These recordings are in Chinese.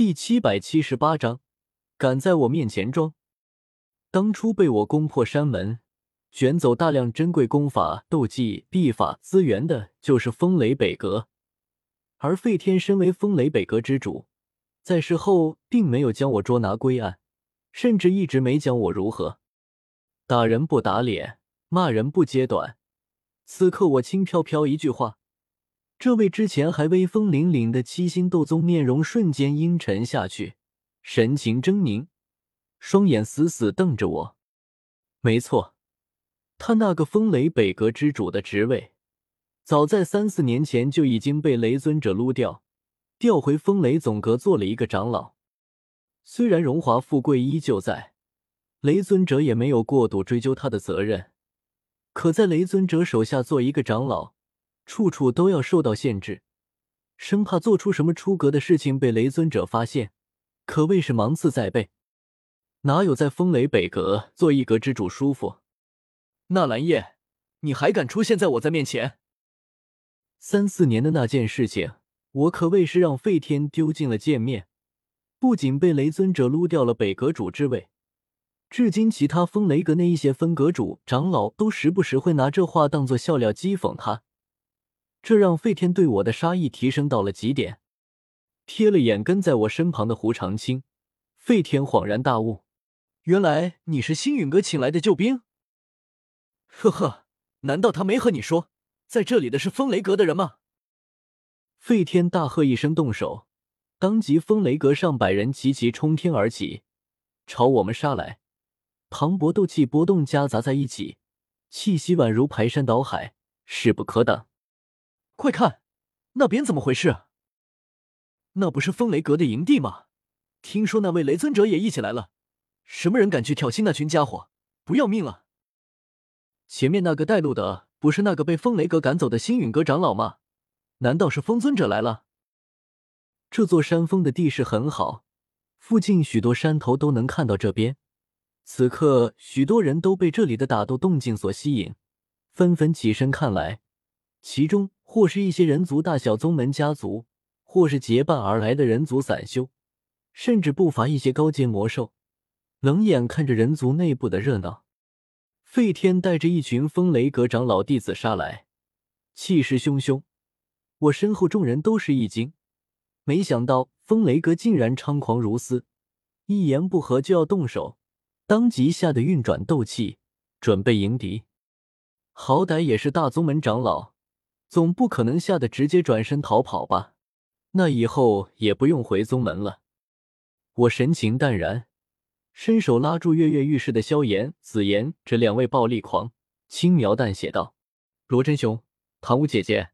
第七百七十八章，敢在我面前装！当初被我攻破山门，卷走大量珍贵功法、斗技、秘法资源的，就是风雷北阁。而费天身为风雷北阁之主，在事后并没有将我捉拿归案，甚至一直没讲我如何打人不打脸，骂人不揭短。此刻我轻飘飘一句话。这位之前还威风凛凛的七星斗宗面容瞬间阴沉下去，神情狰狞，双眼死死瞪着我。没错，他那个风雷北阁之主的职位，早在三四年前就已经被雷尊者撸掉，调回风雷总阁做了一个长老。虽然荣华富贵依旧在，雷尊者也没有过度追究他的责任，可在雷尊者手下做一个长老。处处都要受到限制，生怕做出什么出格的事情被雷尊者发现，可谓是芒刺在背。哪有在风雷北阁做一阁之主舒服？纳兰叶，你还敢出现在我在面前？三四年的那件事情，我可谓是让费天丢尽了见面，不仅被雷尊者撸掉了北阁主之位，至今其他风雷阁那一些分阁主、长老都时不时会拿这话当做笑料讥讽他。这让费天对我的杀意提升到了极点。瞥了眼跟在我身旁的胡长青，费天恍然大悟：原来你是星陨阁请来的救兵。呵呵，难道他没和你说，在这里的是风雷阁的人吗？费天大喝一声，动手，当即风雷阁上百人齐齐冲天而起，朝我们杀来。磅礴斗气波动夹杂在一起，气息宛如排山倒海，势不可挡。快看，那边怎么回事？那不是风雷阁的营地吗？听说那位雷尊者也一起来了。什么人敢去挑衅那群家伙？不要命了！前面那个带路的不是那个被风雷阁赶走的星陨阁长老吗？难道是风尊者来了？这座山峰的地势很好，附近许多山头都能看到这边。此刻，许多人都被这里的打斗动静所吸引，纷纷起身看来。其中或是一些人族大小宗门家族，或是结伴而来的人族散修，甚至不乏一些高阶魔兽，冷眼看着人族内部的热闹。费天带着一群风雷阁长老弟子杀来，气势汹汹。我身后众人都是一惊，没想到风雷阁竟然猖狂如斯，一言不合就要动手，当即吓得运转斗气，准备迎敌。好歹也是大宗门长老。总不可能吓得直接转身逃跑吧？那以后也不用回宗门了。我神情淡然，伸手拉住跃跃欲试的萧炎、紫妍这两位暴力狂，轻描淡写道：“罗真兄，唐舞姐姐，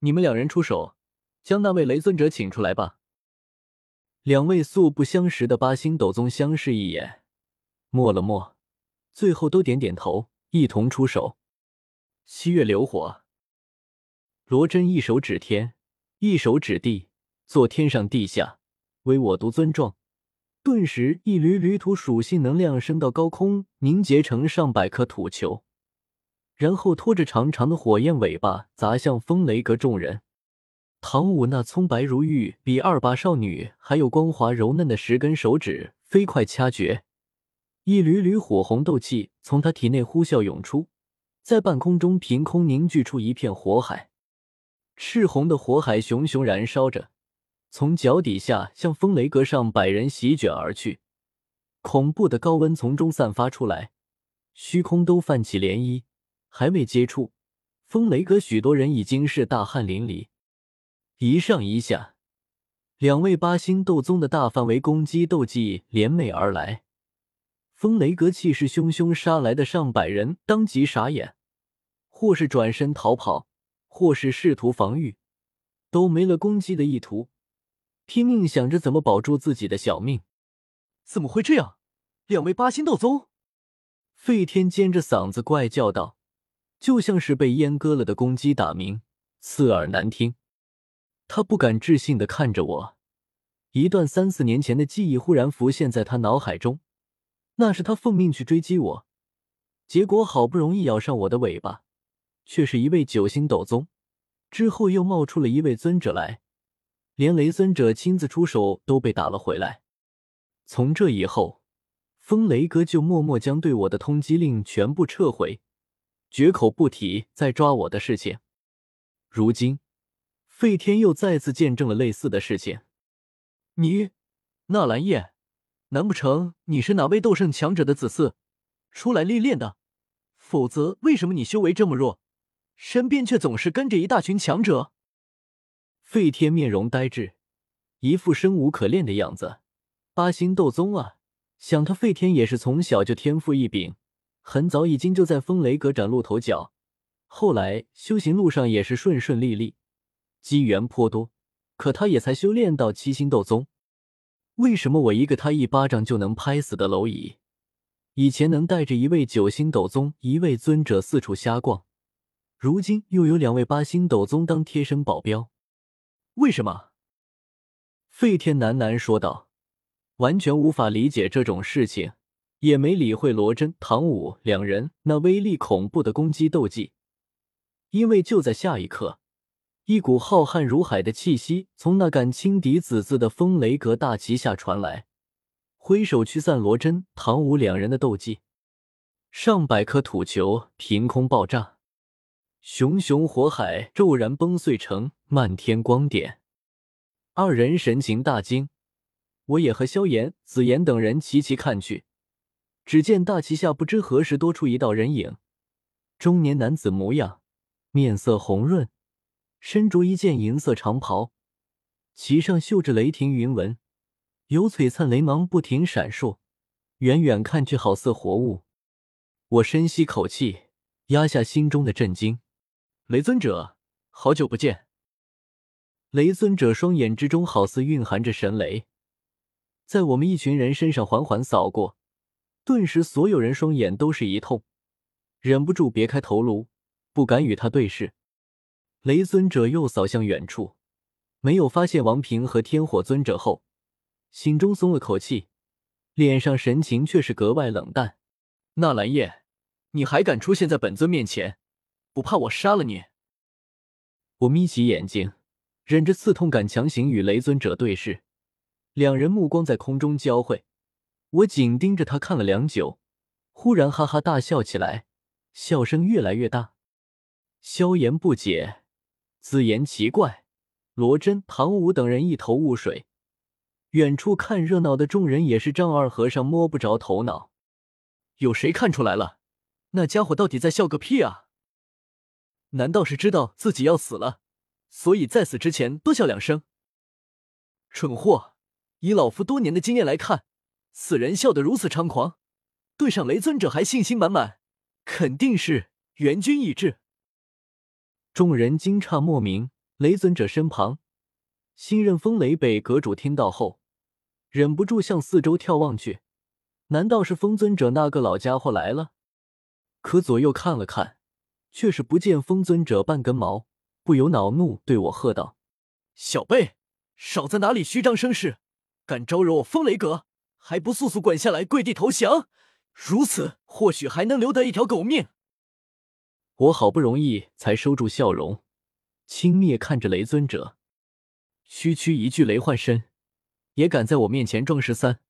你们两人出手，将那位雷尊者请出来吧。”两位素不相识的八星斗宗相视一眼，默了默，最后都点点头，一同出手。七月流火。罗真一手指天，一手指地，做天上地下，唯我独尊状。顿时，一缕缕土属性能量升到高空，凝结成上百颗土球，然后拖着长长的火焰尾巴砸向风雷阁众人。唐舞那葱白如玉、比二八少女还有光滑柔嫩的十根手指飞快掐诀，一缕缕火红斗气从他体内呼啸涌出，在半空中凭空凝聚出一片火海。赤红的火海熊熊燃烧着，从脚底下向风雷阁上百人席卷而去。恐怖的高温从中散发出来，虚空都泛起涟漪。还未接触，风雷阁许多人已经是大汗淋漓。一上一下，两位八星斗宗的大范围攻击斗技联袂而来。风雷阁气势汹汹杀来的上百人当即傻眼，或是转身逃跑。或是试图防御，都没了攻击的意图，拼命想着怎么保住自己的小命。怎么会这样？两位八星斗宗！费天尖着嗓子怪叫道，就像是被阉割了的公鸡打鸣，刺耳难听。他不敢置信的看着我，一段三四年前的记忆忽然浮现在他脑海中。那是他奉命去追击我，结果好不容易咬上我的尾巴。却是一位九星斗宗，之后又冒出了一位尊者来，连雷尊者亲自出手都被打了回来。从这以后，风雷哥就默默将对我的通缉令全部撤回，绝口不提再抓我的事情。如今，费天又再次见证了类似的事情。你，纳兰叶，难不成你是哪位斗圣强者的子嗣，出来历练的？否则，为什么你修为这么弱，身边却总是跟着一大群强者？费天面容呆滞，一副生无可恋的样子。八星斗宗啊，想他费天也是从小就天赋异禀，很早已经就在风雷阁崭露头角，后来修行路上也是顺顺利利，机缘颇多。可他也才修炼到七星斗宗，为什么我一个他一巴掌就能拍死的蝼蚁，以前能带着一位九星斗宗、一位尊者四处瞎逛，如今又有两位八星斗宗当贴身保镖？为什么？费天喃喃说道，完全无法理解这种事情，也没理会罗真、唐武两人那威力恐怖的攻击斗技，因为就在下一刻。一股浩瀚如海的气息从那杆轻敌子字的风雷阁大旗下传来，挥手驱散罗真、唐武两人的斗技。上百颗土球凭空爆炸，熊熊火海骤然崩碎成漫天光点。二人神情大惊，我也和萧炎、紫妍等人齐齐看去，只见大旗下不知何时多出一道人影，中年男子模样，面色红润。身着一件银色长袍，旗上绣着雷霆云纹，有璀璨雷芒不停闪烁，远远看去好似活物。我深吸口气，压下心中的震惊。雷尊者，好久不见！雷尊者双眼之中好似蕴含着神雷，在我们一群人身上缓缓扫过，顿时所有人双眼都是一痛，忍不住别开头颅，不敢与他对视。雷尊者又扫向远处，没有发现王平和天火尊者后，心中松了口气，脸上神情却是格外冷淡。纳兰叶，你还敢出现在本尊面前，不怕我杀了你？我眯起眼睛，忍着刺痛感，强行与雷尊者对视。两人目光在空中交汇，我紧盯着他看了良久，忽然哈哈大笑起来，笑声越来越大。萧炎不解。紫言奇怪，罗真、唐武等人一头雾水，远处看热闹的众人也是丈二和尚摸不着头脑。有谁看出来了？那家伙到底在笑个屁啊？难道是知道自己要死了，所以在死之前多笑两声？蠢货！以老夫多年的经验来看，此人笑得如此猖狂，对上雷尊者还信心满满，肯定是援军已至。众人惊诧莫名，雷尊者身旁，新任风雷北阁主听到后，忍不住向四周眺望去。难道是风尊者那个老家伙来了？可左右看了看，却是不见风尊者半根毛，不由恼怒，对我喝道：“小辈，少在哪里虚张声势，敢招惹我风雷阁，还不速速滚下来跪地投降？如此，或许还能留得一条狗命。”我好不容易才收住笑容，轻蔑看着雷尊者，区区一具雷幻身，也敢在我面前装十三？